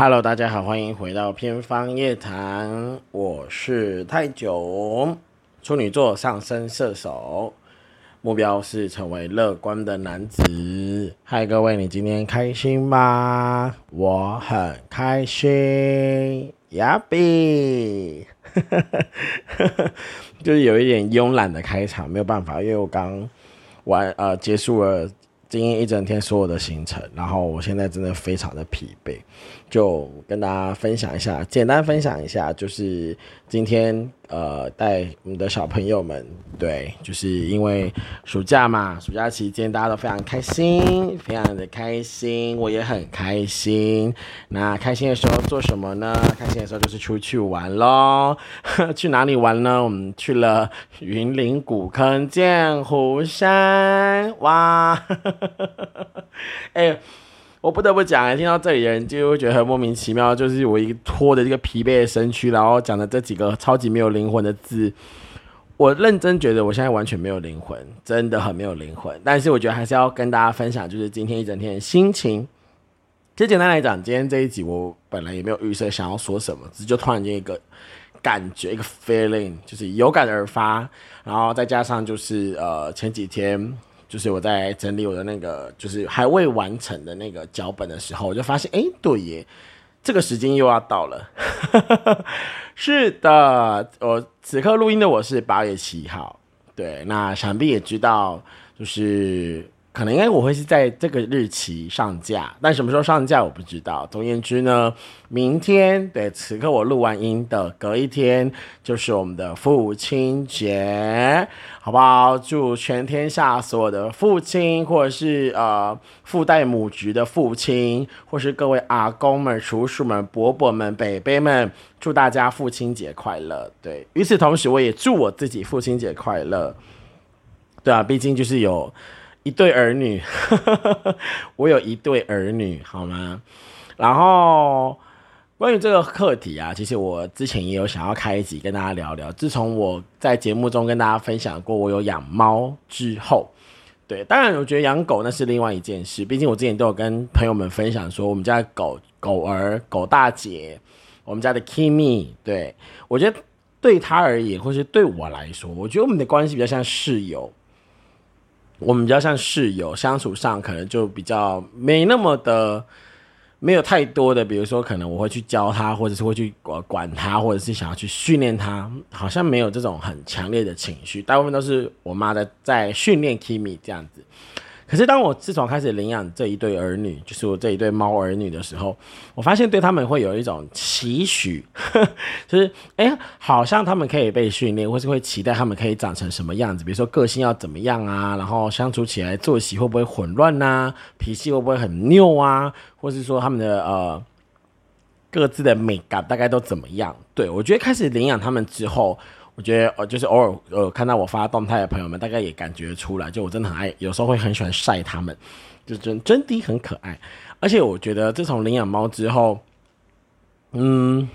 Hello，大家好，欢迎回到偏方夜谈，我是泰囧，处女座上升射手，目标是成为乐观的男子。嗨，各位，你今天开心吗？我很开心，呀比，就是有一点慵懒的开场，没有办法，因为我刚完呃结束了今天一整天所有的行程，然后我现在真的非常的疲惫。就跟大家分享一下，简单分享一下，就是今天呃带我们的小朋友们，对，就是因为暑假嘛，暑假期间大家都非常开心，非常的开心，我也很开心。那开心的时候做什么呢？开心的时候就是出去玩喽。去哪里玩呢？我们去了云林古坑剑湖山，哇，哎。我不得不讲，听到这里的人就会觉得很莫名其妙，就是我一拖着这个疲惫的身躯，然后讲的这几个超级没有灵魂的字，我认真觉得我现在完全没有灵魂，真的很没有灵魂。但是我觉得还是要跟大家分享，就是今天一整天的心情。其实简单来讲，今天这一集我本来也没有预设想要说什么，只是就突然间一个感觉，一个 feeling，就是有感而发，然后再加上就是呃前几天。就是我在整理我的那个，就是还未完成的那个脚本的时候，我就发现，哎，对耶，这个时间又要到了。是的，我此刻录音的我是八月七号，对，那想必也知道，就是。可能应该我会是在这个日期上架，但什么时候上架我不知道。总而言之呢，明天对此刻我录完音的隔一天就是我们的父亲节，好不好？祝全天下所有的父亲，或者是呃父代母职的父亲，或是各位阿公们、叔叔们、伯伯们、伯伯们，祝大家父亲节快乐。对，与此同时，我也祝我自己父亲节快乐。对啊，毕竟就是有。一对儿女，我有一对儿女，好吗？然后关于这个课题啊，其实我之前也有想要开一集跟大家聊聊。自从我在节目中跟大家分享过我有养猫之后，对，当然我觉得养狗那是另外一件事。毕竟我之前都有跟朋友们分享说，我们家的狗狗儿、狗大姐，我们家的 Kimi，对我觉得对他而言，或是对我来说，我觉得我们的关系比较像室友。我们比较像室友，相处上可能就比较没那么的，没有太多的，比如说可能我会去教他，或者是会去管管他，或者是想要去训练他，好像没有这种很强烈的情绪，大部分都是我妈的在训练 Kimi 这样子。可是当我自从开始领养这一对儿女，就是我这一对猫儿女的时候，我发现对他们会有一种期许，就是哎，好像他们可以被训练，或是会期待他们可以长成什么样子，比如说个性要怎么样啊，然后相处起来作息会不会混乱呐，脾气会不会很拗啊，或是说他们的呃各自的美感大概都怎么样？对我觉得开始领养他们之后。我觉得呃，就是偶尔呃看到我发动态的朋友们，大概也感觉出来，就我真的很爱，有时候会很喜欢晒他们，就真真的很可爱。而且我觉得自从领养猫之后，嗯，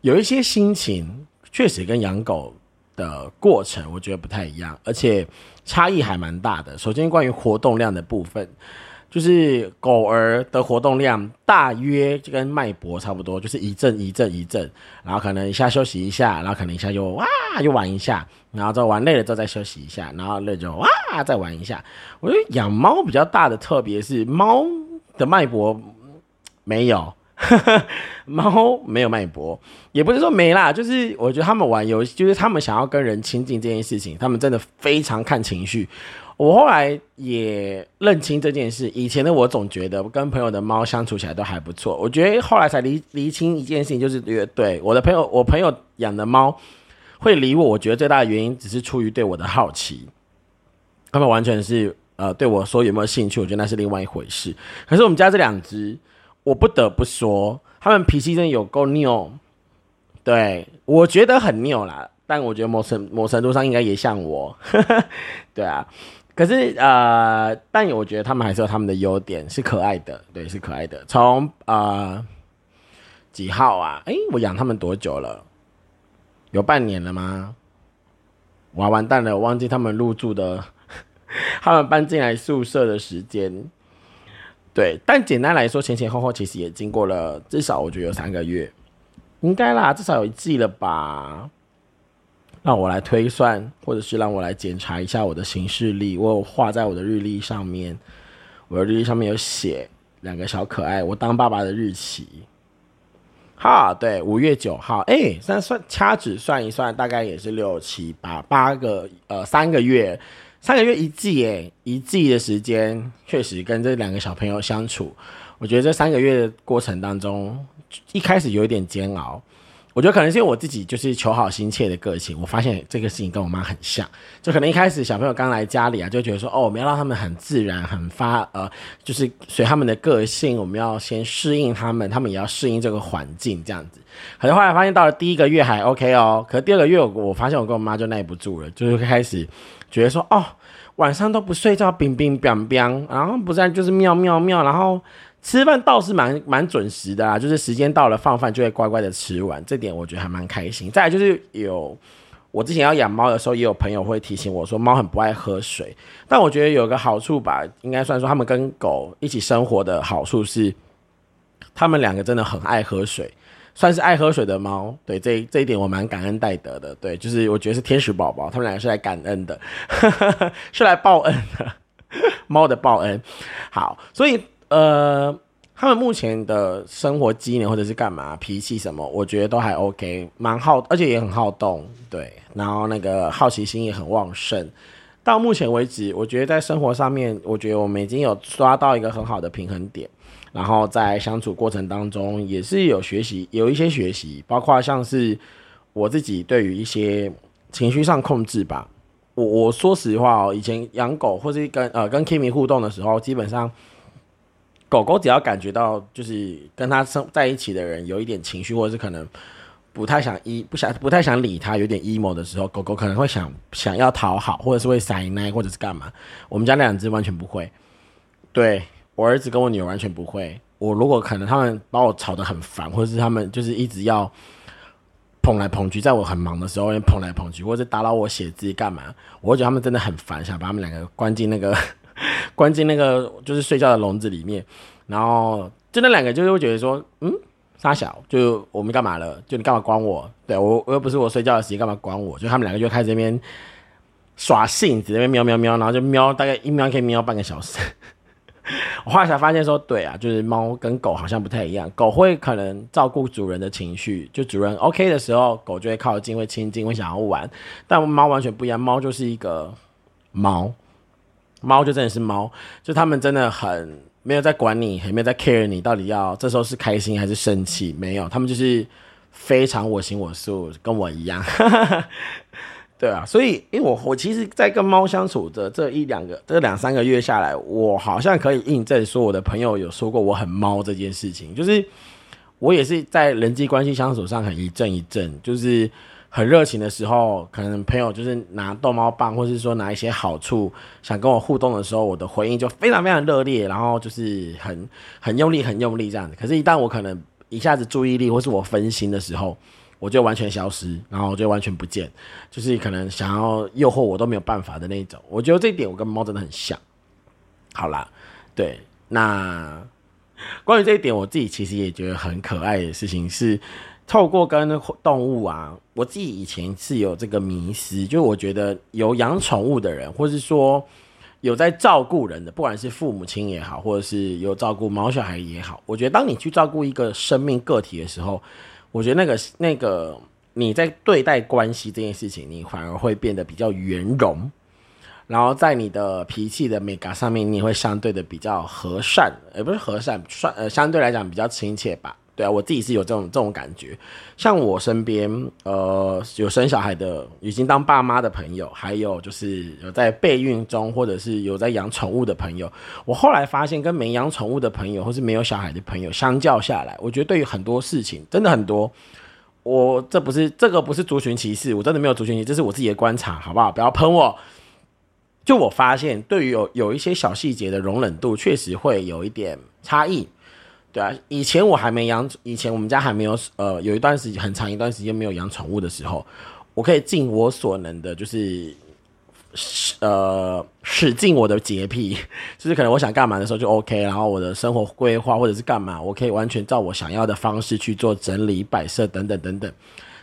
有一些心情确实跟养狗的过程，我觉得不太一样，而且差异还蛮大的。首先，关于活动量的部分。就是狗儿的活动量大约就跟脉搏差不多，就是一阵一阵一阵，然后可能一下休息一下，然后可能一下又哇又玩一下，然后再玩累了之后再休息一下，然后累就哇再玩一下。我觉得养猫比较大的特别是猫的脉搏没有，猫没有脉搏，也不是说没啦，就是我觉得他们玩游戏，就是他们想要跟人亲近这件事情，他们真的非常看情绪。我后来也认清这件事。以前的我总觉得跟朋友的猫相处起来都还不错。我觉得后来才理理清一件事情，就是对我的朋友，我朋友养的猫会理我。我觉得最大的原因只是出于对我的好奇，他们完全是呃对我说有没有兴趣，我觉得那是另外一回事。可是我们家这两只，我不得不说，他们脾气真的有够拗。对我觉得很拗啦，但我觉得某程某程度上应该也像我，对啊。可是呃，但我觉得他们还是有他们的优点，是可爱的，对，是可爱的。从啊几号啊？哎，我养他们多久了？有半年了吗？哇，完蛋了，我忘记他们入住的，他们搬进来宿舍的时间。对，但简单来说，前前后后其实也经过了至少我觉得有三个月，应该啦，至少有一季了吧。让我来推算，或者是让我来检查一下我的行事历。我有画在我的日历上面，我的日历上面有写两个小可爱，我当爸爸的日期。哈，对，五月九号。哎，算算掐指算一算，大概也是六七八八个呃三个月，三个月一季耶，一季的时间确实跟这两个小朋友相处，我觉得这三个月的过程当中，一开始有一点煎熬。我觉得可能是因为我自己就是求好心切的个性，我发现这个事情跟我妈很像，就可能一开始小朋友刚来家里啊，就觉得说哦，我们要让他们很自然、很发呃，就是随他们的个性，我们要先适应他们，他们也要适应这个环境这样子。可是后来发现到了第一个月还 OK 哦，可是第二个月我发现我跟我妈就耐不住了，就是开始觉得说哦，晚上都不睡觉，冰冰冰冰，然后不然就是喵喵喵，然后。吃饭倒是蛮蛮准时的啊，就是时间到了放饭就会乖乖的吃完，这点我觉得还蛮开心。再来就是有我之前要养猫的时候，也有朋友会提醒我说猫很不爱喝水，但我觉得有个好处吧，应该算说他们跟狗一起生活的好处是，他们两个真的很爱喝水，算是爱喝水的猫。对这这一点我蛮感恩戴德的，对，就是我觉得是天使宝宝，他们两个是来感恩的，是来报恩的，猫的报恩。好，所以。呃，他们目前的生活机能或者是干嘛脾气什么，我觉得都还 OK，蛮好，而且也很好动，对，然后那个好奇心也很旺盛。到目前为止，我觉得在生活上面，我觉得我们已经有抓到一个很好的平衡点。然后在相处过程当中，也是有学习，有一些学习，包括像是我自己对于一些情绪上控制吧。我我说实话哦，以前养狗或是跟呃跟 Kimi 互动的时候，基本上。狗狗只要感觉到就是跟它生在一起的人有一点情绪，或者是可能不太想依不想不太想理它，有点 emo 的时候，狗狗可能会想想要讨好，或者是会撒奶，或者是干嘛。我们家两只完全不会，对我儿子跟我女儿完全不会。我如果可能他们把我吵得很烦，或者是他们就是一直要捧来捧去，在我很忙的时候捧来捧去，或者打扰我写字干嘛，我会觉得他们真的很烦，想把他们两个关进那个。关进那个就是睡觉的笼子里面，然后就那两个就是会觉得说，嗯，傻小，就我们干嘛了？就你干嘛关我？对我我又不是我睡觉的时间，干嘛关我？就他们两个就开始那边耍性子，那边喵喵喵，然后就喵，大概一喵可以喵半个小时。我后来才发现说，对啊，就是猫跟狗好像不太一样，狗会可能照顾主人的情绪，就主人 OK 的时候，狗就会靠近，会亲近，会想要玩。但猫完全不一样，猫就是一个猫。猫就真的是猫，就他们真的很没有在管你，也没有在 care 你到底要这时候是开心还是生气，没有，他们就是非常我行我素，跟我一样，对啊，所以因为我我其实，在跟猫相处的这一两个这两三个月下来，我好像可以印证说，我的朋友有说过我很猫这件事情，就是我也是在人际关系相处上很一阵一阵，就是。很热情的时候，可能朋友就是拿逗猫棒，或是说拿一些好处想跟我互动的时候，我的回应就非常非常热烈，然后就是很很用力、很用力这样子。可是，一旦我可能一下子注意力或是我分心的时候，我就完全消失，然后我就完全不见，就是可能想要诱惑我都没有办法的那种。我觉得这一点我跟猫真的很像。好啦，对，那关于这一点，我自己其实也觉得很可爱的事情是。透过跟动物啊，我自己以前是有这个迷思，就我觉得有养宠物的人，或是说有在照顾人的，不管是父母亲也好，或者是有照顾毛小孩也好，我觉得当你去照顾一个生命个体的时候，我觉得那个那个你在对待关系这件事情，你反而会变得比较圆融，然后在你的脾气的美感上面，你会相对的比较和善，而不是和善，算呃相对来讲比较亲切吧。对啊，我自己是有这种这种感觉。像我身边，呃，有生小孩的，已经当爸妈的朋友，还有就是有在备孕中，或者是有在养宠物的朋友，我后来发现，跟没养宠物的朋友，或是没有小孩的朋友相较下来，我觉得对于很多事情，真的很多。我这不是这个不是族群歧视，我真的没有族群歧视，这是我自己的观察，好不好？不要喷我。就我发现，对于有有一些小细节的容忍度，确实会有一点差异。对啊，以前我还没养，以前我们家还没有，呃，有一段时间很长一段时间没有养宠物的时候，我可以尽我所能的，就是使呃使尽我的洁癖，就是可能我想干嘛的时候就 OK，然后我的生活规划或者是干嘛，我可以完全照我想要的方式去做整理摆设等等等等。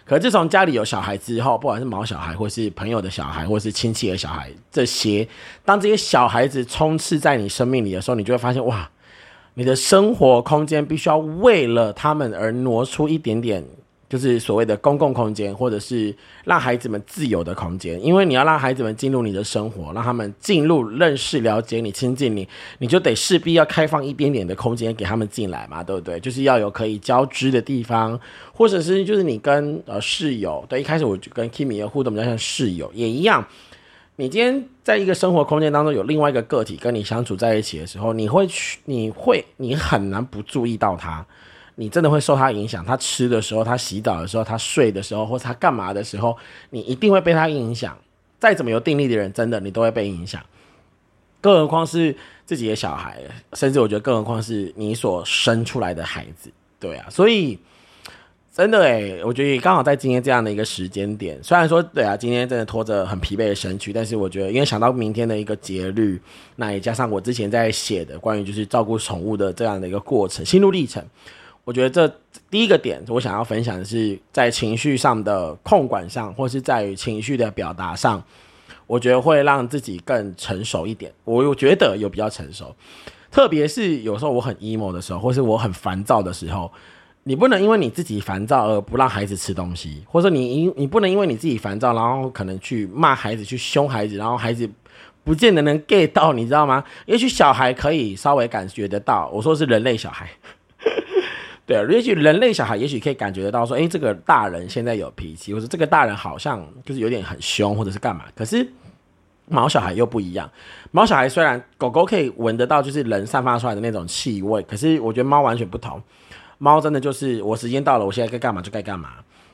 可自从家里有小孩之后，不管是毛小孩，或是朋友的小孩，或是亲戚的小孩，这些当这些小孩子充斥在你生命里的时候，你就会发现哇，你的生活空间必须要为了他们而挪出一点点。就是所谓的公共空间，或者是让孩子们自由的空间，因为你要让孩子们进入你的生活，让他们进入、认识、了解你、亲近你，你就得势必要开放一点点的空间给他们进来嘛，对不对？就是要有可以交织的地方，或者是就是你跟呃室友，对，一开始我就跟 Kimi 的互动比较像室友，也一样。你今天在一个生活空间当中有另外一个个体跟你相处在一起的时候，你会去，你会，你很难不注意到他。你真的会受他影响，他吃的时候，他洗澡的时候，他睡的时候，或者他干嘛的时候，你一定会被他影响。再怎么有定力的人，真的你都会被影响。更何况是自己的小孩，甚至我觉得，更何况是你所生出来的孩子，对啊。所以真的诶，我觉得刚好在今天这样的一个时间点，虽然说对啊，今天真的拖着很疲惫的身躯，但是我觉得，因为想到明天的一个节律，那也加上我之前在写的关于就是照顾宠物的这样的一个过程、心路历程。我觉得这第一个点，我想要分享的是在情绪上的控管上，或是在于情绪的表达上，我觉得会让自己更成熟一点。我我觉得有比较成熟，特别是有时候我很 emo 的时候，或是我很烦躁的时候，你不能因为你自己烦躁而不让孩子吃东西，或者你因你不能因为你自己烦躁，然后可能去骂孩子、去凶孩子，然后孩子不见得能 get 到，你知道吗？也许小孩可以稍微感觉得到，我说是人类小孩。对，也许人类小孩也许可以感觉得到，说，哎，这个大人现在有脾气，或者这个大人好像就是有点很凶，或者是干嘛。可是毛小孩又不一样，毛小孩虽然狗狗可以闻得到，就是人散发出来的那种气味，可是我觉得猫完全不同。猫真的就是我时间到了，我现在该干嘛就该干嘛，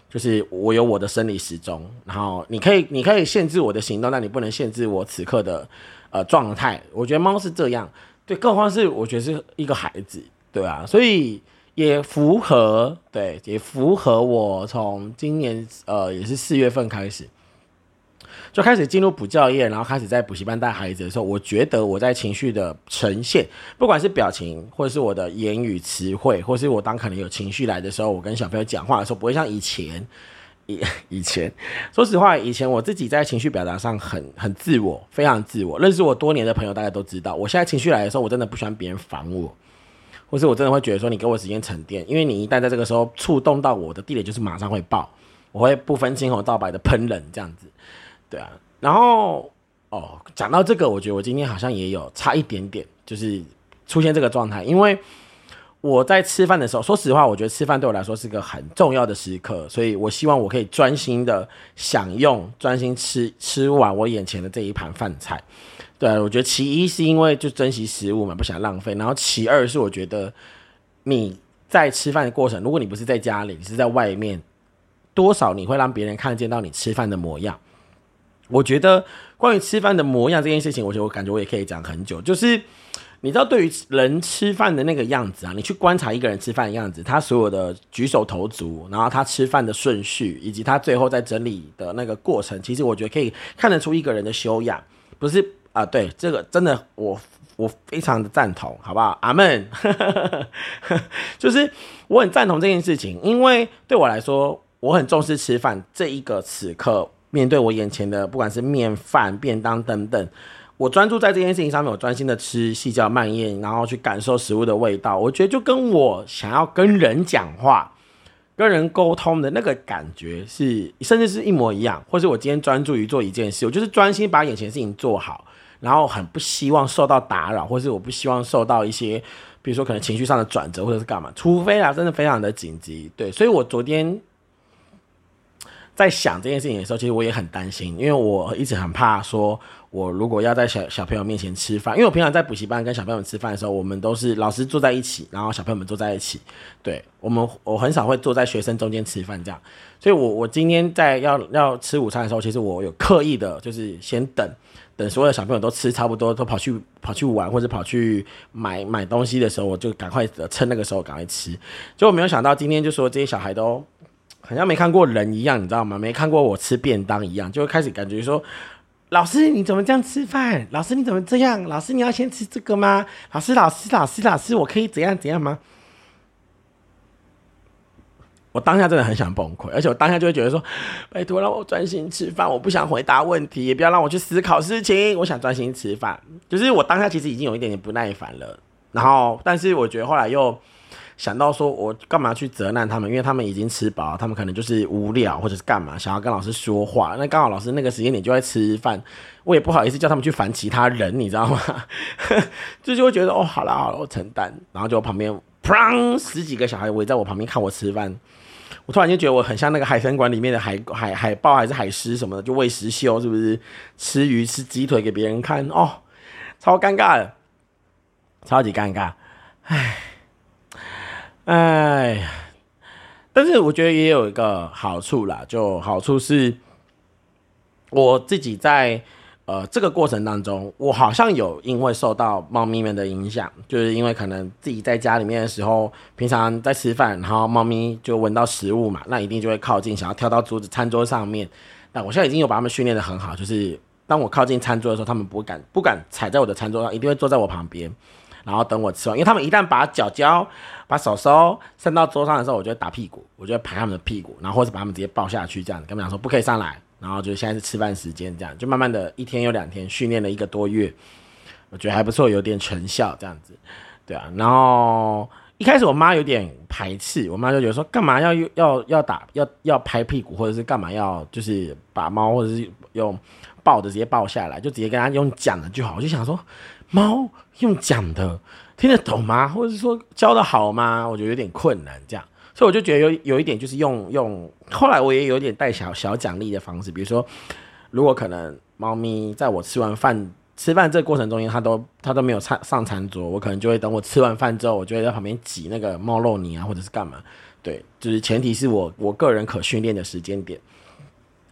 就是我有我的生理时钟。然后你可以你可以限制我的行动，但你不能限制我此刻的呃状态。我觉得猫是这样，对，更何况是我觉得是一个孩子，对啊，所以。也符合，对，也符合我从今年呃，也是四月份开始，就开始进入补教业，然后开始在补习班带孩子的时候，我觉得我在情绪的呈现，不管是表情，或者是我的言语词汇，或是我当可能有情绪来的时候，我跟小朋友讲话的时候，不会像以前，以 以前，说实话，以前我自己在情绪表达上很很自我，非常自我。认识我多年的朋友，大家都知道，我现在情绪来的时候，我真的不喜欢别人烦我。或是我真的会觉得说，你给我时间沉淀，因为你一旦在这个时候触动到我的地雷，就是马上会爆，我会不分青红皂白的喷人这样子，对啊。然后哦，讲到这个，我觉得我今天好像也有差一点点，就是出现这个状态，因为我在吃饭的时候，说实话，我觉得吃饭对我来说是个很重要的时刻，所以我希望我可以专心的享用，专心吃吃完我眼前的这一盘饭菜。对，我觉得其一是因为就珍惜食物嘛，不想浪费。然后其二是我觉得你在吃饭的过程，如果你不是在家里，你是在外面，多少你会让别人看见到你吃饭的模样。我觉得关于吃饭的模样这件事情，我觉得我感觉我也可以讲很久。就是你知道，对于人吃饭的那个样子啊，你去观察一个人吃饭的样子，他所有的举手投足，然后他吃饭的顺序，以及他最后在整理的那个过程，其实我觉得可以看得出一个人的修养，不是。啊，对这个真的，我我非常的赞同，好不好？阿门。就是我很赞同这件事情，因为对我来说，我很重视吃饭这一个此刻，面对我眼前的不管是面饭、便当等等，我专注在这件事情上面，我专心的吃，细嚼慢咽，然后去感受食物的味道。我觉得就跟我想要跟人讲话、跟人沟通的那个感觉是，甚至是一模一样。或是我今天专注于做一件事，我就是专心把眼前的事情做好。然后很不希望受到打扰，或是我不希望受到一些，比如说可能情绪上的转折，或者是干嘛，除非啊真的非常的紧急，对，所以我昨天在想这件事情的时候，其实我也很担心，因为我一直很怕说，我如果要在小小朋友面前吃饭，因为我平常在补习班跟小朋友吃饭的时候，我们都是老师坐在一起，然后小朋友们坐在一起，对我们我很少会坐在学生中间吃饭这样，所以我我今天在要要吃午餐的时候，其实我有刻意的就是先等。等所有的小朋友都吃差不多，都跑去跑去玩或者跑去买买东西的时候，我就赶快趁那个时候赶快吃。结果没有想到今天就说这些小孩都好像没看过人一样，你知道吗？没看过我吃便当一样，就会开始感觉说老师你怎么这样吃饭？老师你怎么这样？老师你要先吃这个吗？老师老师老师老师，我可以怎样怎样吗？我当下真的很想崩溃，而且我当下就会觉得说，拜托让我专心吃饭，我不想回答问题，也不要让我去思考事情，我想专心吃饭。就是我当下其实已经有一点点不耐烦了，然后但是我觉得后来又想到说，我干嘛去责难他们？因为他们已经吃饱，他们可能就是无聊或者是干嘛，想要跟老师说话。那刚好老师那个时间点就在吃饭，我也不好意思叫他们去烦其他人，你知道吗？就就会觉得哦，好了好了，我承担。然后就旁边砰十几个小孩围在我旁边看我吃饭。我突然间觉得我很像那个海参馆里面的海海海豹还是海狮什么的，就喂食秀是不是？吃鱼吃鸡腿给别人看哦，超尴尬的，超级尴尬，唉，唉，但是我觉得也有一个好处啦，就好处是我自己在。呃，这个过程当中，我好像有因为受到猫咪们的影响，就是因为可能自己在家里面的时候，平常在吃饭，然后猫咪就闻到食物嘛，那一定就会靠近，想要跳到桌子、餐桌上面。那我现在已经有把它们训练的很好，就是当我靠近餐桌的时候，它们不敢不敢踩在我的餐桌上，一定会坐在我旁边，然后等我吃完。因为他们一旦把脚脚、把手手伸到桌上的时候，我就会打屁股，我就会拍他们的屁股，然后或者把他们直接抱下去，这样跟他们讲说不可以上来。然后就现在是吃饭时间，这样就慢慢的一天有两天训练了一个多月，我觉得还不错，有点成效这样子，对啊。然后一开始我妈有点排斥，我妈就觉得说干嘛要要要打要要拍屁股，或者是干嘛要就是把猫或者是用抱的直接抱下来，就直接跟他用讲的就好。我就想说猫用讲的听得懂吗？或者是说教的好吗？我觉得有点困难这样。所以我就觉得有有一点就是用用，后来我也有点带小小奖励的方式，比如说，如果可能猫咪在我吃完饭吃饭这个过程中间，它都它都没有餐上餐桌，我可能就会等我吃完饭之后，我就会在旁边挤那个猫肉泥啊，或者是干嘛，对，就是前提是我我个人可训练的时间点。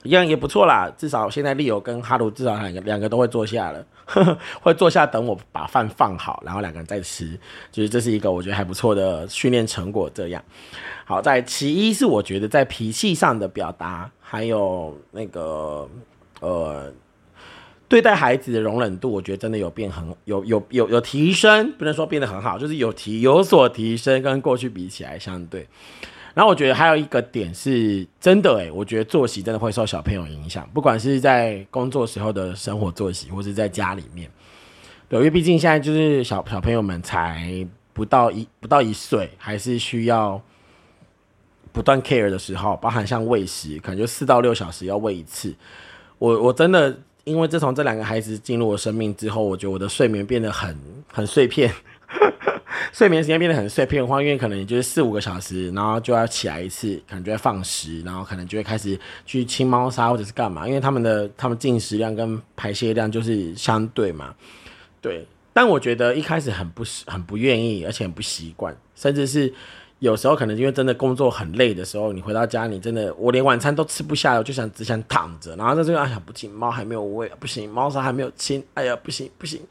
一样也不错啦，至少现在利友跟哈鲁至少两个两个都会坐下了呵呵，会坐下等我把饭放好，然后两个人再吃，就是这是一个我觉得还不错的训练成果。这样，好在其一是我觉得在脾气上的表达，还有那个呃对待孩子的容忍度，我觉得真的有变很有有有有提升，不能说变得很好，就是有提有所提升，跟过去比起来相对。然后我觉得还有一个点是真的诶，我觉得作息真的会受小朋友影响，不管是在工作时候的生活作息，或是在家里面。对，因为毕竟现在就是小小朋友们才不到一不到一岁，还是需要不断 care 的时候，包含像喂食，可能就四到六小时要喂一次。我我真的因为自从这两个孩子进入我生命之后，我觉得我的睡眠变得很很碎片。睡眠时间变得很碎片化，因为可能也就是四五个小时，然后就要起来一次，可能就会放食，然后可能就会开始去清猫砂或者是干嘛，因为他们的他们进食量跟排泄量就是相对嘛，对。但我觉得一开始很不很不愿意，而且很不习惯，甚至是有时候可能因为真的工作很累的时候，你回到家你真的我连晚餐都吃不下，我就想只想躺着，然后在这个哎呀不行，猫还没有喂，不行，猫砂还没有清，哎呀不行不行。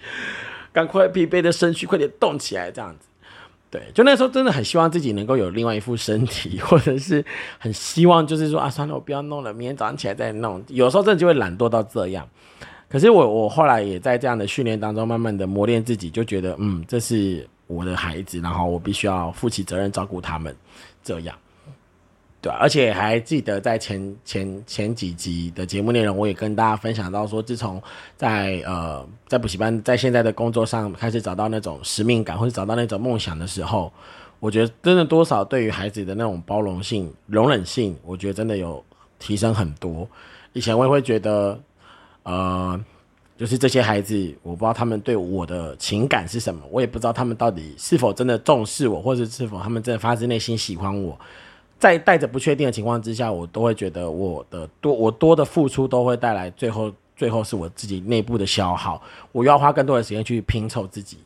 赶快疲惫的身躯，快点动起来，这样子。对，就那时候真的很希望自己能够有另外一副身体，或者是很希望，就是说啊，算了，我不要弄了，明天早上起来再弄。有时候真的就会懒惰到这样。可是我我后来也在这样的训练当中，慢慢的磨练自己，就觉得嗯，这是我的孩子，然后我必须要负起责任照顾他们，这样。对，而且还记得在前前前几集的节目内容，我也跟大家分享到说，自从在呃在补习班，在现在的工作上开始找到那种使命感，或者找到那种梦想的时候，我觉得真的多少对于孩子的那种包容性、容忍性，我觉得真的有提升很多。以前我也会觉得，呃，就是这些孩子，我不知道他们对我的情感是什么，我也不知道他们到底是否真的重视我，或者是否他们真的发自内心喜欢我。在带着不确定的情况之下，我都会觉得我的多我多的付出都会带来最后最后是我自己内部的消耗，我要花更多的时间去拼凑自己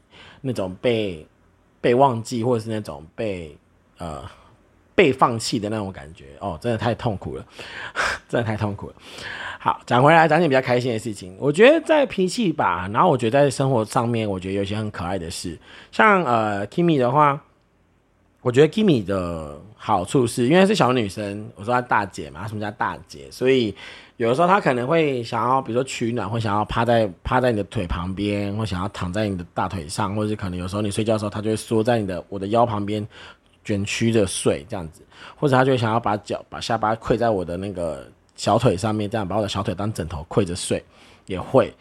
那种被被忘记或者是那种被呃被放弃的那种感觉哦，真的太痛苦了，真的太痛苦了。好，讲回来讲点比较开心的事情，我觉得在脾气吧，然后我觉得在生活上面，我觉得有些很可爱的事，像呃 Kimi 的话。我觉得 Kimi 的好处是因为是小女生，我说她大姐嘛，什么叫大姐？所以有的时候她可能会想要，比如说取暖，或想要趴在趴在你的腿旁边，或想要躺在你的大腿上，或者是可能有时候你睡觉的时候，她就会缩在你的我的腰旁边卷曲着睡这样子，或者她就想要把脚把下巴跪在我的那个小腿上面，这样把我的小腿当枕头跪着睡，也会。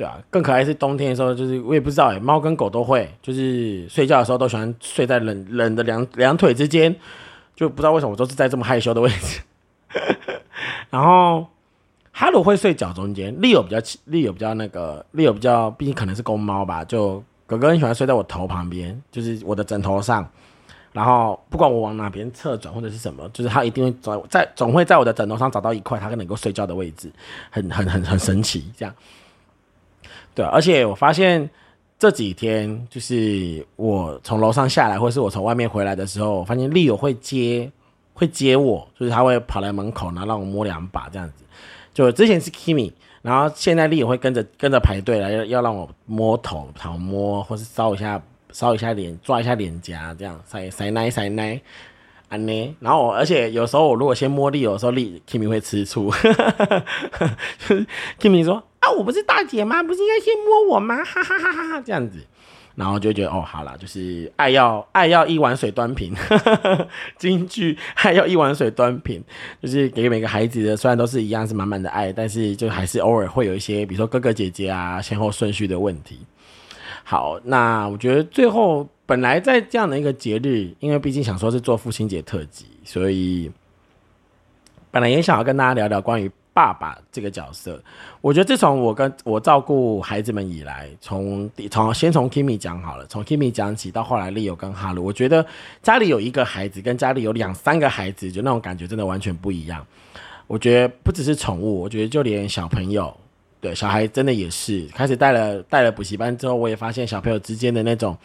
对啊，更可爱是冬天的时候，就是我也不知道哎，猫跟狗都会，就是睡觉的时候都喜欢睡在冷冷的两两腿之间，就不知道为什么我都是在这么害羞的位置。然后哈鲁会睡脚中间，利友比较利友比较那个利友比较，毕竟可能是公猫吧，就哥哥很喜欢睡在我头旁边，就是我的枕头上。然后不管我往哪边侧转或者是什么，就是它一定会在在总会在我的枕头上找到一块它能够睡觉的位置，很很很很神奇这样。对，而且我发现这几天，就是我从楼上下来，或是我从外面回来的时候，我发现丽友会接，会接我，就是他会跑来门口，然后让我摸两把这样子。就之前是 Kimi，然后现在丽友会跟着跟着排队来，要让我摸头、讨摸，或是搔一下、搔一下脸、抓一下脸颊，这样塞塞奶塞奶。安呢，然后而且有时候我如果先摸力，有时候力 Kimi 会吃醋，Kimi 说啊，我不是大姐吗？不是应该先摸我吗？哈哈哈哈哈，这样子，然后就觉得哦，好了，就是爱要爱要一碗水端平，京剧爱要一碗水端平，就是给每个孩子的，虽然都是一样是满满的爱，但是就还是偶尔会有一些，比如说哥哥姐姐啊先后顺序的问题。好，那我觉得最后。本来在这样的一个节日，因为毕竟想说是做父亲节特辑，所以本来也想要跟大家聊聊关于爸爸这个角色。我觉得自从我跟我照顾孩子们以来，从从先从 Kimi 讲好了，从 Kimi 讲起到后来 Leo 跟哈鲁，我觉得家里有一个孩子跟家里有两三个孩子，就那种感觉真的完全不一样。我觉得不只是宠物，我觉得就连小朋友，对小孩真的也是。开始带了带了补习班之后，我也发现小朋友之间的那种。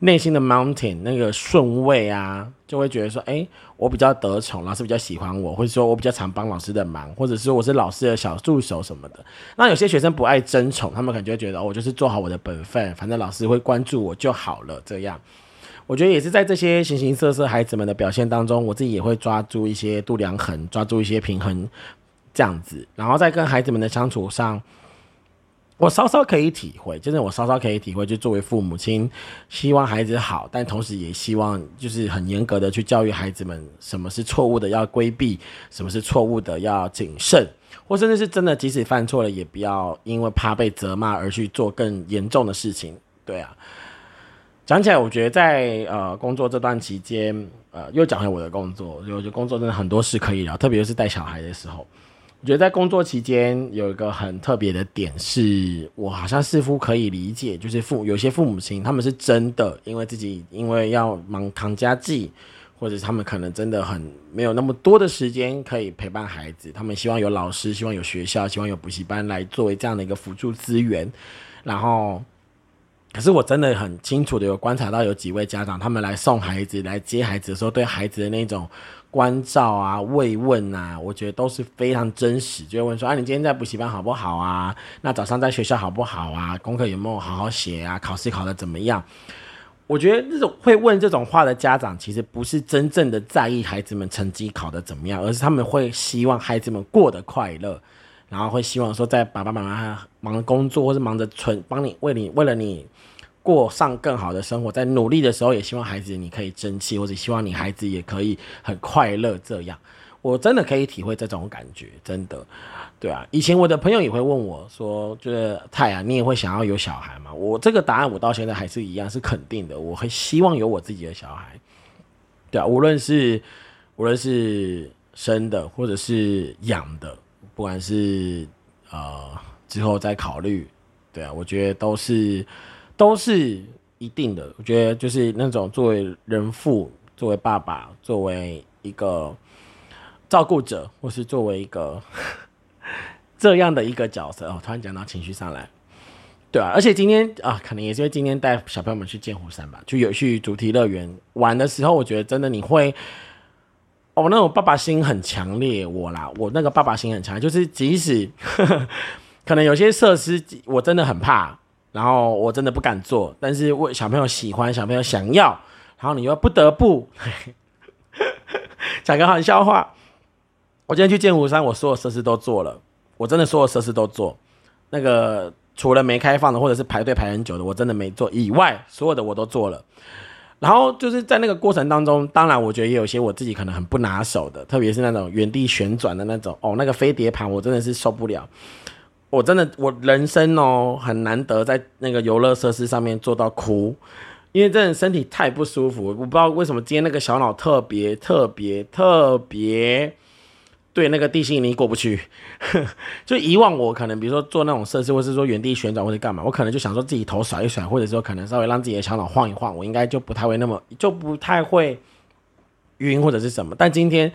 内心的 mountain 那个顺位啊，就会觉得说，哎，我比较得宠，老师比较喜欢我，或者说我比较常帮老师的忙，或者是我是老师的小助手什么的。那有些学生不爱争宠，他们可能就觉得，我就是做好我的本分，反正老师会关注我就好了。这样，我觉得也是在这些形形色色孩子们的表现当中，我自己也会抓住一些度量衡，抓住一些平衡，这样子，然后在跟孩子们的相处上。我稍稍可以体会，真的，我稍稍可以体会，就作为父母亲，希望孩子好，但同时也希望就是很严格的去教育孩子们，什么是错误的要规避，什么是错误的要谨慎，或甚至是真的，即使犯错了，也不要因为怕被责骂而去做更严重的事情。对啊，讲起来，我觉得在呃工作这段期间，呃，又讲回我的工作，我觉得工作真的很多事可以聊，特别是带小孩的时候。我觉得在工作期间有一个很特别的点，是我好像似乎可以理解，就是父有些父母亲他们是真的，因为自己因为要忙扛家计，或者他们可能真的很没有那么多的时间可以陪伴孩子，他们希望有老师，希望有学校，希望有补习班来作为这样的一个辅助资源。然后，可是我真的很清楚的有观察到有几位家长，他们来送孩子、来接孩子的时候，对孩子的那种。关照啊，慰问啊，我觉得都是非常真实。就会问说：“啊，你今天在补习班好不好啊？那早上在学校好不好啊？功课有没有好好写啊？考试考得怎么样？”我觉得这种会问这种话的家长，其实不是真正的在意孩子们成绩考得怎么样，而是他们会希望孩子们过得快乐，然后会希望说，在爸爸妈妈忙工作或是忙着存帮你为你为了你。过上更好的生活，在努力的时候，也希望孩子你可以争气，或者希望你孩子也可以很快乐。这样，我真的可以体会这种感觉，真的，对啊。以前我的朋友也会问我说：“就是太阳，你也会想要有小孩吗？”我这个答案，我到现在还是一样，是肯定的。我很希望有我自己的小孩，对啊，无论是无论是生的或者是养的，不管是呃之后再考虑，对啊，我觉得都是。都是一定的，我觉得就是那种作为人父、作为爸爸、作为一个照顾者，或是作为一个 这样的一个角色哦。突然讲到情绪上来，对啊，而且今天啊，可能也是因为今天带小朋友们去剑湖山吧，就有去主题乐园玩的时候，我觉得真的你会，哦，那种爸爸心很强烈，我啦，我那个爸爸心很强，就是即使呵 呵可能有些设施我真的很怕。然后我真的不敢做，但是为小朋友喜欢，小朋友想要，然后你又不得不 讲个好笑话。我今天去剑湖山，我所有设施都做了，我真的所有设施都做。那个除了没开放的，或者是排队排很久的，我真的没做以外，所有的我都做了。然后就是在那个过程当中，当然我觉得也有些我自己可能很不拿手的，特别是那种原地旋转的那种哦，那个飞碟盘我真的是受不了。我真的我人生哦很难得在那个游乐设施上面做到哭，因为真的身体太不舒服。我不知道为什么今天那个小脑特别特别特别。对那个地心引力过不去，就以往我可能比如说做那种设施，或是说原地旋转或者干嘛，我可能就想说自己头甩一甩，或者说可能稍微让自己的小脑晃一晃，我应该就不太会那么就不太会晕或者是什么。但今天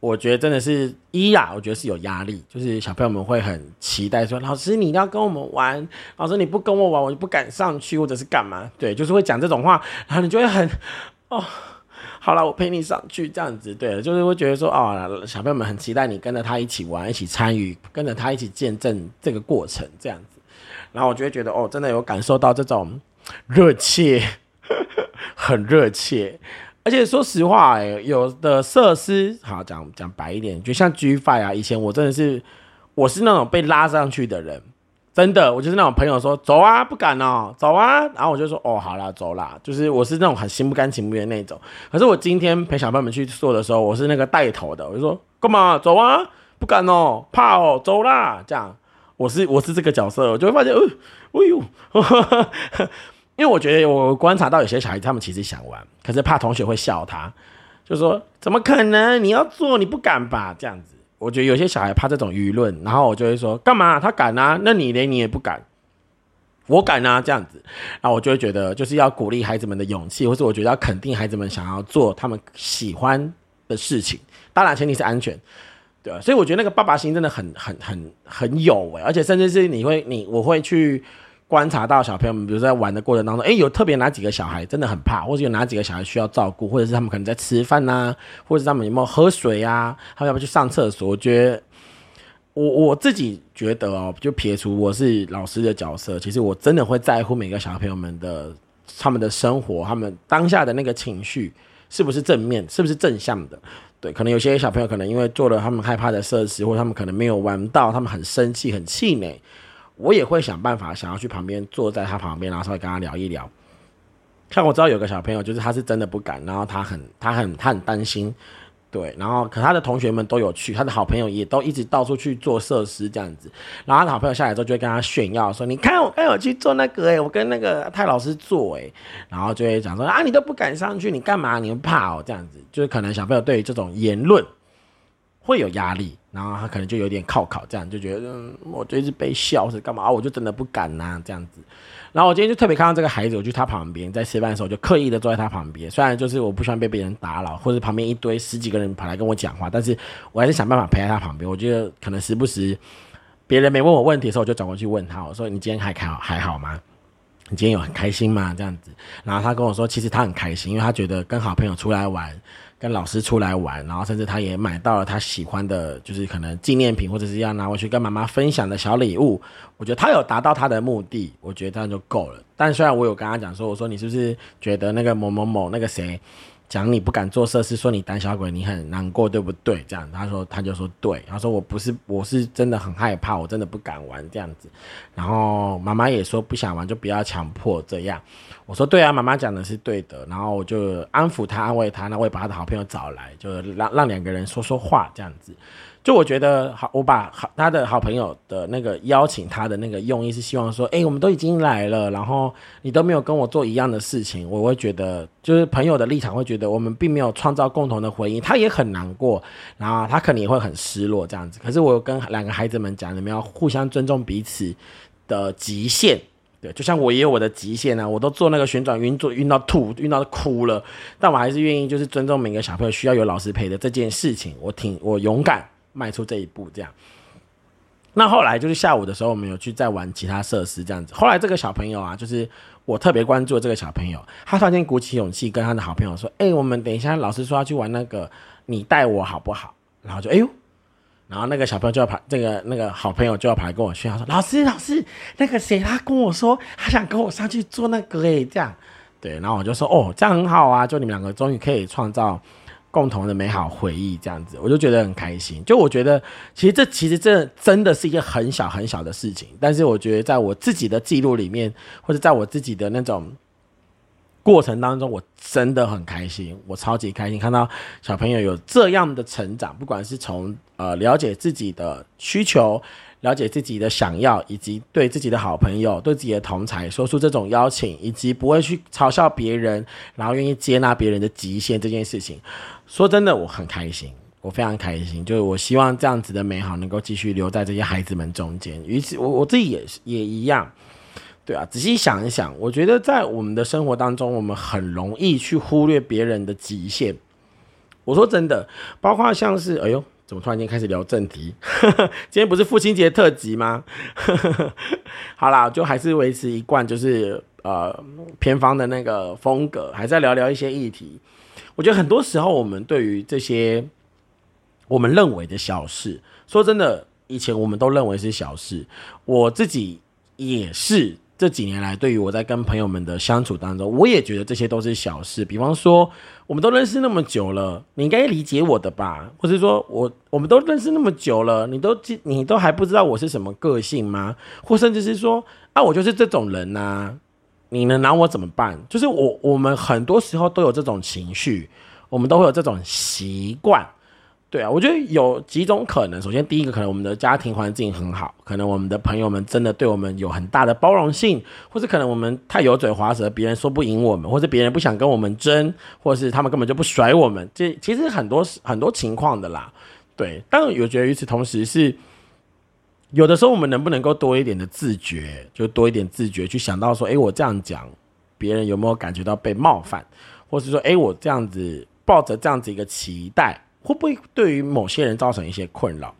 我觉得真的是一呀，我觉得是有压力，就是小朋友们会很期待说，老师你要跟我们玩，老师你不跟我玩，我就不敢上去或者是干嘛，对，就是会讲这种话，然后你就会很哦。好了，我陪你上去，这样子，对，就是会觉得说，哦，小朋友们很期待你跟着他一起玩，一起参与，跟着他一起见证这个过程，这样子。然后我就会觉得，哦，真的有感受到这种 热切，很热切。而且说实话，有的设施，好讲讲白一点，就像 G Five 啊，以前我真的是，我是那种被拉上去的人。真的，我就是那种朋友说走啊，不敢哦，走啊，然后我就说哦，好啦，走啦，就是我是那种很心不甘情不愿那种。可是我今天陪小朋友们去做的时候，我是那个带头的，我就说干嘛走啊，不敢哦，怕哦，走啦，这样，我是我是这个角色，我就会发现，哎呦，因为我觉得我观察到有些小孩他们其实想玩，可是怕同学会笑他，就说怎么可能，你要做你不敢吧，这样子。我觉得有些小孩怕这种舆论，然后我就会说干嘛？他敢啊？那你连你也不敢，我敢啊！这样子，然后我就会觉得就是要鼓励孩子们的勇气，或是我觉得要肯定孩子们想要做他们喜欢的事情。当然前提是安全，对所以我觉得那个爸爸心真的很很很很有哎，而且甚至是你会你我会去。观察到小朋友们，比如说在玩的过程当中，哎，有特别哪几个小孩真的很怕，或者有哪几个小孩需要照顾，或者是他们可能在吃饭呐，或者是他们有没有喝水呀，他们要不要去上厕所？我觉得，我我自己觉得哦，就撇除我是老师的角色，其实我真的会在乎每个小朋友们的他们的生活，他们当下的那个情绪是不是正面，是不是正向的？对，可能有些小朋友可能因为做了他们害怕的设施，或者他们可能没有玩到，他们很生气、很气馁。我也会想办法，想要去旁边坐在他旁边，然后稍微跟他聊一聊。像我知道有个小朋友，就是他是真的不敢，然后他很他很他很担心，对，然后可他的同学们都有去，他的好朋友也都一直到处去做设施这样子。然后他的好朋友下来之后，就会跟他炫耀说：“你看我刚有去做那个诶，我跟那个泰老师做诶。”然后就会讲说：“啊，你都不敢上去，你干嘛？你怕哦？”这样子，就是可能小朋友对于这种言论会有压力。然后他可能就有点靠考，这样就觉得，嗯，我就是被笑是干嘛？我就真的不敢呐，这样子。然后我今天就特别看到这个孩子，我去他旁边，在吃饭的时候就刻意的坐在他旁边。虽然就是我不喜欢被别人打扰，或者旁边一堆十几个人跑来跟我讲话，但是我还是想办法陪在他旁边。我觉得可能时不时别人没问我问题的时候，我就转过去问他，我说：“你今天还好还好吗？你今天有很开心吗？”这样子。然后他跟我说，其实他很开心，因为他觉得跟好朋友出来玩。跟老师出来玩，然后甚至他也买到了他喜欢的，就是可能纪念品或者是要拿回去跟妈妈分享的小礼物。我觉得他有达到他的目的，我觉得这样就够了。但虽然我有跟他讲说，我说你是不是觉得那个某某某那个谁？讲你不敢做设施，说你胆小鬼，你很难过，对不对？这样，他说，他就说对，他说我不是，我是真的很害怕，我真的不敢玩这样子。然后妈妈也说不想玩就不要强迫这样。我说对啊，妈妈讲的是对的。然后我就安抚他，安慰他，那我也把他的好朋友找来，就让让两个人说说话这样子。就我觉得好，我把好他的好朋友的那个邀请他的那个用意是希望说，哎，我们都已经来了，然后你都没有跟我做一样的事情，我会觉得就是朋友的立场会觉得我们并没有创造共同的回忆，他也很难过，然后他可能也会很失落这样子。可是我跟两个孩子们讲，你们要互相尊重彼此的极限，对，就像我也有我的极限啊，我都做那个旋转晕做晕到吐，晕到哭了，但我还是愿意就是尊重每个小朋友需要有老师陪的这件事情，我挺我勇敢。迈出这一步，这样。那后来就是下午的时候，我们有去再玩其他设施，这样子。后来这个小朋友啊，就是我特别关注这个小朋友，他突然间鼓起勇气跟他的好朋友说：“哎，我们等一下老师说要去玩那个，你带我好不好？”然后就哎呦，然后那个小朋友就要跑，这个那个好朋友就要跑来跟我炫耀说：“老师，老师，那个谁他跟我说他想跟我上去做那个哎，这样。”对，然后我就说哦，这样很好啊，就你们两个终于可以创造共同的美好回忆，这样子，我就觉得很开心。就我觉得，其实这其实这真的是一件很小很小的事情，但是我觉得在我自己的记录里面，或者在我自己的那种过程当中，我真的很开心，我超级开心看到小朋友有这样的成长，不管是从呃了解自己的需求。了解自己的想要，以及对自己的好朋友、对自己的同才说出这种邀请，以及不会去嘲笑别人，然后愿意接纳别人的极限这件事情，说真的，我很开心，我非常开心。就是我希望这样子的美好能够继续留在这些孩子们中间。于此，我我自己也也一样，对啊。仔细想一想，我觉得在我们的生活当中，我们很容易去忽略别人的极限。我说真的，包括像是，哎呦。怎么突然间开始聊正题？今天不是父亲节特辑吗？好啦，就还是维持一贯就是呃偏方的那个风格，还在聊聊一些议题。我觉得很多时候我们对于这些我们认为的小事，说真的，以前我们都认为是小事，我自己也是。这几年来，对于我在跟朋友们的相处当中，我也觉得这些都是小事。比方说，我们都认识那么久了，你应该理解我的吧？或者说，我我们都认识那么久了，你都记，你都还不知道我是什么个性吗？或甚至是说，啊，我就是这种人呐，你能拿我怎么办？就是我，我们很多时候都有这种情绪，我们都会有这种习惯。对啊，我觉得有几种可能。首先，第一个可能我们的家庭环境很好，可能我们的朋友们真的对我们有很大的包容性，或者可能我们太油嘴滑舌，别人说不赢我们，或者别人不想跟我们争，或者是他们根本就不甩我们。这其实很多很多情况的啦。对，但我觉得与此同时是，有的时候我们能不能够多一点的自觉，就多一点自觉去想到说，哎，我这样讲，别人有没有感觉到被冒犯，或是说，哎，我这样子抱着这样子一个期待。会不会对于某些人造成一些困扰？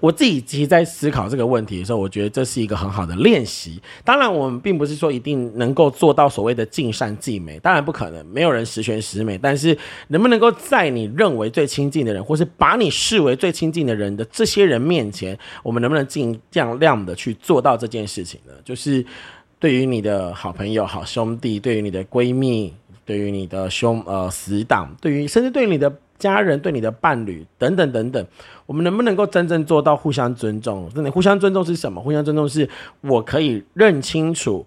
我自己其实，在思考这个问题的时候，我觉得这是一个很好的练习。当然，我们并不是说一定能够做到所谓的尽善尽美，当然不可能，没有人十全十美。但是，能不能够在你认为最亲近的人，或是把你视为最亲近的人的这些人面前，我们能不能尽量的去做到这件事情呢？就是对于你的好朋友、好兄弟，对于你的闺蜜。对于你的兄呃死党，对于甚至对你的家人、对你的伴侣等等等等，我们能不能够真正做到互相尊重？真的互相尊重是什么？互相尊重是我可以认清楚，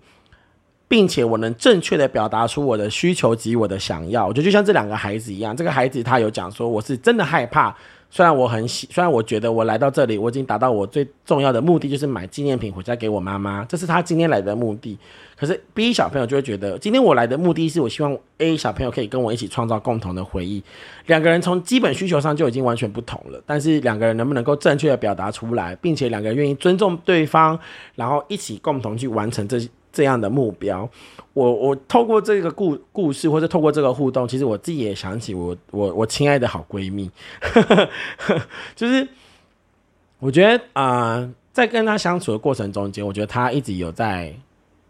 并且我能正确的表达出我的需求及我的想要。我觉得就像这两个孩子一样，这个孩子他有讲说，我是真的害怕。虽然我很喜，虽然我觉得我来到这里，我已经达到我最重要的目的，就是买纪念品回家给我妈妈，这是他今天来的目的。可是 B 小朋友就会觉得，今天我来的目的是我希望 A 小朋友可以跟我一起创造共同的回忆。两个人从基本需求上就已经完全不同了，但是两个人能不能够正确的表达出来，并且两个人愿意尊重对方，然后一起共同去完成这这样的目标？我我透过这个故故事，或者透过这个互动，其实我自己也想起我我我亲爱的好闺蜜，就是我觉得啊，在跟她相处的过程中间，我觉得她一直有在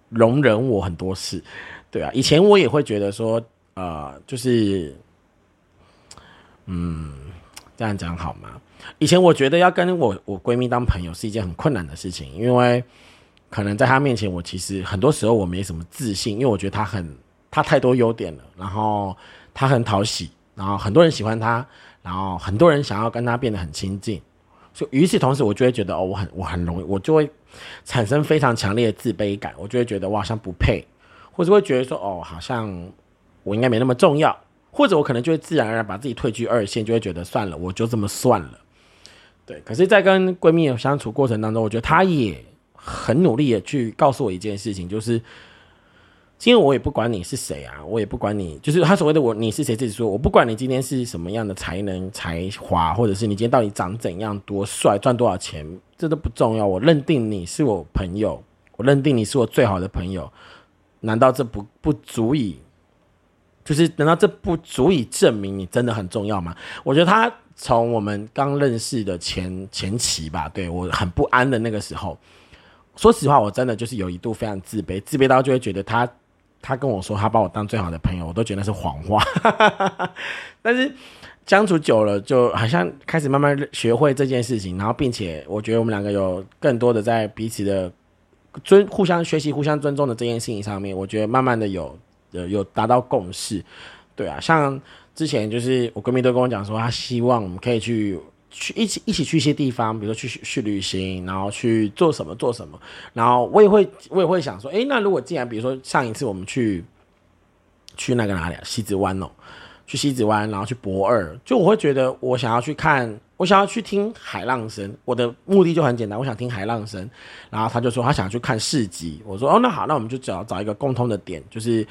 容忍我很多事，对啊，以前我也会觉得说，呃，就是嗯，这样讲好吗？以前我觉得要跟我我闺蜜当朋友是一件很困难的事情，因为。可能在他面前，我其实很多时候我没什么自信，因为我觉得他很他太多优点了，然后他很讨喜，然后很多人喜欢他，然后很多人想要跟他变得很亲近，所以与此同时，我就会觉得哦，我很我很容易，我就会产生非常强烈的自卑感，我就会觉得我好像不配，或者会觉得说哦，好像我应该没那么重要，或者我可能就会自然而然把自己退居二线，就会觉得算了，我就这么算了。对，可是，在跟闺蜜相处过程当中，我觉得她也。很努力的去告诉我一件事情，就是今天我也不管你是谁啊，我也不管你，就是他所谓的我你是谁，自己说我不管你今天是什么样的才能才华，或者是你今天到底长怎样，多帅，赚多少钱，这都不重要。我认定你是我朋友，我认定你是我最好的朋友，难道这不不足以？就是难道这不足以证明你真的很重要吗？我觉得他从我们刚认识的前前期吧，对我很不安的那个时候。说实话，我真的就是有一度非常自卑，自卑到就会觉得他，他跟我说他把我当最好的朋友，我都觉得是谎话。但是相处久了，就好像开始慢慢学会这件事情，然后并且我觉得我们两个有更多的在彼此的尊互相学习、互相尊重的这件事情上面，我觉得慢慢的有有有达到共识。对啊，像之前就是我闺蜜都跟我讲说，她希望我们可以去去一起一起去一些地方，比如说去去旅行，然后去做什么做什么。然后我也会我也会想说，诶，那如果既然比如说上一次我们去去那个哪里啊，西子湾哦。去西子湾，然后去博二，就我会觉得我想要去看，我想要去听海浪声。我的目的就很简单，我想听海浪声。然后他就说他想去看市集，我说哦那好，那我们就找找一个共通的点，就是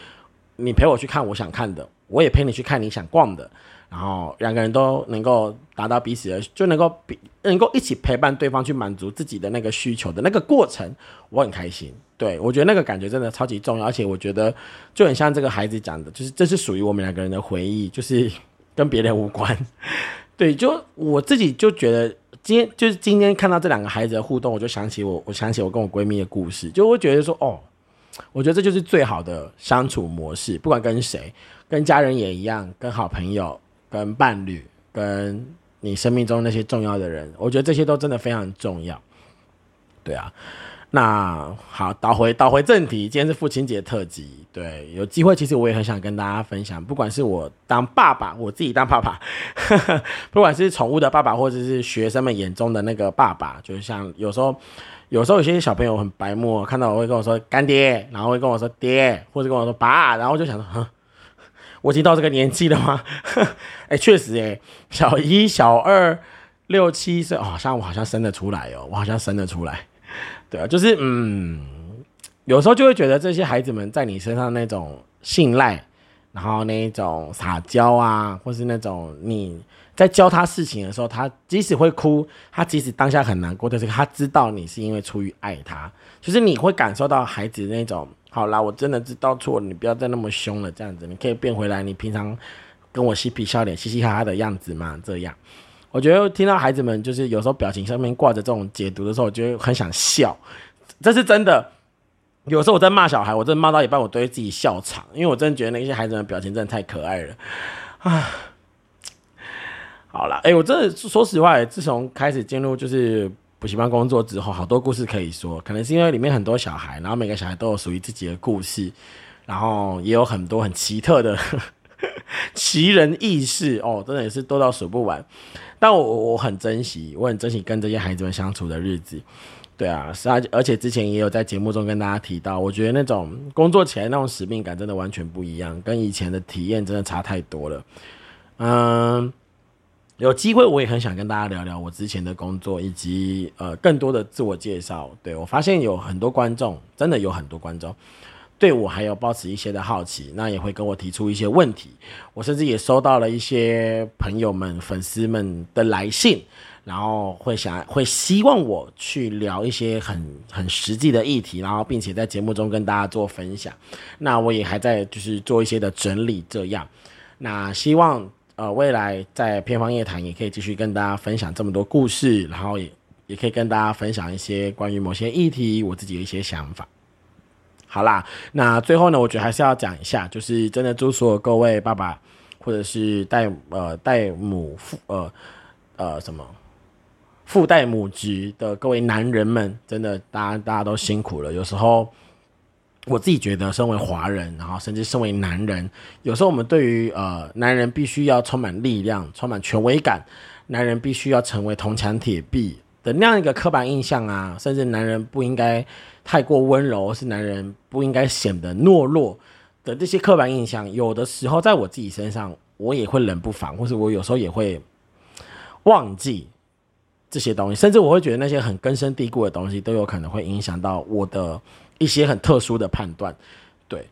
你陪我去看我想看的，我也陪你去看你想逛的。然后两个人都能够达到彼此的，就能够比能够一起陪伴对方去满足自己的那个需求的那个过程，我很开心。对我觉得那个感觉真的超级重要，而且我觉得就很像这个孩子讲的，就是这是属于我们两个人的回忆，就是跟别人无关。对，就我自己就觉得今天就是今天看到这两个孩子的互动，我就想起我，我想起我跟我闺蜜的故事，就会觉得说，哦，我觉得这就是最好的相处模式，不管跟谁，跟家人也一样，跟好朋友。跟伴侣，跟你生命中那些重要的人，我觉得这些都真的非常重要。对啊，那好，倒回倒回正题，今天是父亲节特辑。对，有机会其实我也很想跟大家分享，不管是我当爸爸，我自己当爸爸，不管是宠物的爸爸，或者是学生们眼中的那个爸爸，就像有时候，有时候有些小朋友很白目，看到我会跟我说干爹，然后会跟我说爹，或者跟我说爸，然后就想说。哼我已经到这个年纪了吗？哎，确实哎，小一、小二、六七岁，好像我好像生得出来哦，我好像生得出来。对啊，就是嗯，有时候就会觉得这些孩子们在你身上那种信赖，然后那一种撒娇啊，或是那种你在教他事情的时候，他即使会哭，他即使当下很难过，但是他知道你是因为出于爱他，就是你会感受到孩子那种。好啦，我真的知道错了，你不要再那么凶了，这样子你可以变回来，你平常跟我嬉皮笑脸、嘻嘻哈哈的样子嘛？这样，我觉得听到孩子们就是有时候表情上面挂着这种解读的时候，我觉得很想笑，这是真的。有时候我在骂小孩，我真的骂到一半，我都会自己笑场，因为我真的觉得那些孩子们表情真的太可爱了啊。好了，哎，我真的说实话，自从开始进入就是。补习班工作之后，好多故事可以说，可能是因为里面很多小孩，然后每个小孩都有属于自己的故事，然后也有很多很奇特的 奇人异事哦，真的也是多到数不完。但我我很珍惜，我很珍惜跟这些孩子们相处的日子。对啊，是啊，而且之前也有在节目中跟大家提到，我觉得那种工作起来那种使命感真的完全不一样，跟以前的体验真的差太多了。嗯。有机会，我也很想跟大家聊聊我之前的工作，以及呃更多的自我介绍。对我发现有很多观众，真的有很多观众对我还有保持一些的好奇，那也会跟我提出一些问题。我甚至也收到了一些朋友们、粉丝们的来信，然后会想会希望我去聊一些很很实际的议题，然后并且在节目中跟大家做分享。那我也还在就是做一些的整理，这样。那希望。呃，未来在偏方夜谈也可以继续跟大家分享这么多故事，然后也也可以跟大家分享一些关于某些议题我自己的一些想法。好啦，那最后呢，我觉得还是要讲一下，就是真的祝所有各位爸爸或者是带呃带母父呃呃什么父带母职的各位男人们，真的大家大家都辛苦了，有时候。我自己觉得，身为华人，然后甚至身为男人，有时候我们对于呃，男人必须要充满力量、充满权威感，男人必须要成为铜墙铁壁的那样一个刻板印象啊，甚至男人不应该太过温柔，是男人不应该显得懦弱的这些刻板印象，有的时候在我自己身上，我也会冷不防，或是我有时候也会忘记这些东西，甚至我会觉得那些很根深蒂固的东西，都有可能会影响到我的。一些很特殊的判断，对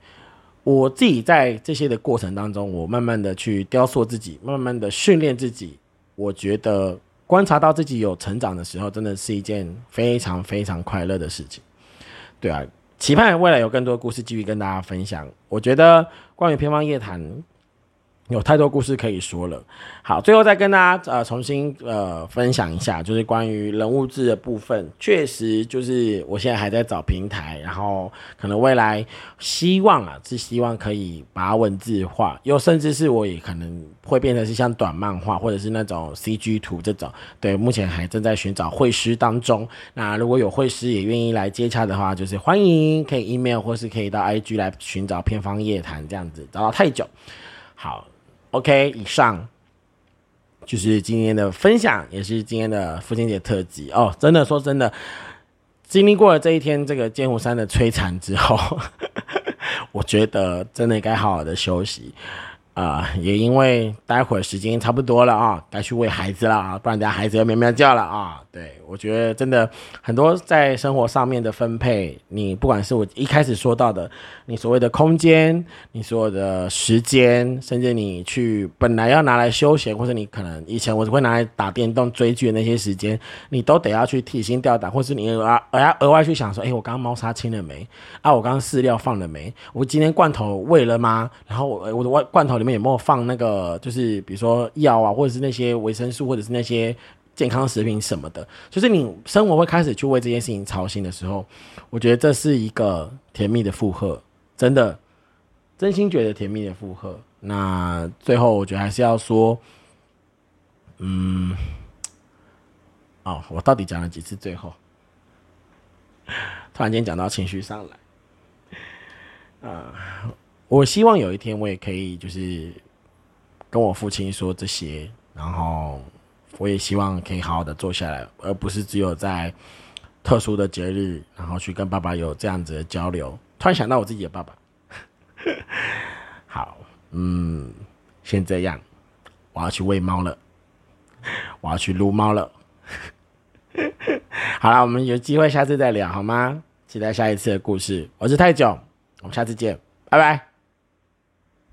我自己在这些的过程当中，我慢慢的去雕塑自己，慢慢的训练自己。我觉得观察到自己有成长的时候，真的是一件非常非常快乐的事情。对啊，期盼未来有更多故事继续跟大家分享。我觉得关于偏方夜谈，有太多故事可以说了。好，最后再跟大家呃重新呃分享一下，就是关于人物志的部分。确实，就是我现在还在找平台，然后可能未来希望啊，是希望可以把文字化，又甚至是我也可能会变成是像短漫画或者是那种 CG 图这种。对，目前还正在寻找绘师当中。那如果有绘师也愿意来接洽的话，就是欢迎可以 email 或是可以到 IG 来寻找偏方夜谈这样子，找到太久。好。OK，以上就是今天的分享，也是今天的父亲节特辑哦。真的说真的，经历过了这一天这个剑湖山的摧残之后，我觉得真的该好好的休息。啊，也因为待会儿时间差不多了啊，该去喂孩子了啊，不然等下孩子要喵喵叫了啊。对我觉得真的很多在生活上面的分配，你不管是我一开始说到的，你所谓的空间，你所有的时间，甚至你去本来要拿来休闲，或者你可能以前我只会拿来打电动、追剧的那些时间，你都得要去提心吊胆，或是你额额额外去想说，哎，我刚刚猫砂清了没？啊，我刚刚饲料放了没？我今天罐头喂了吗？然后我我的罐罐头。里面有没有放那个？就是比如说药啊，或者是那些维生素，或者是那些健康食品什么的。就是你生活会开始去为这件事情操心的时候，我觉得这是一个甜蜜的负荷，真的，真心觉得甜蜜的负荷。那最后，我觉得还是要说，嗯，哦，我到底讲了几次？最后，突然间讲到情绪上来，啊。我希望有一天我也可以，就是跟我父亲说这些，然后我也希望可以好好的坐下来，而不是只有在特殊的节日，然后去跟爸爸有这样子的交流。突然想到我自己的爸爸，好，嗯，先这样，我要去喂猫了，我要去撸猫了。好了，我们有机会下次再聊好吗？期待下一次的故事。我是泰囧，我们下次见，拜拜。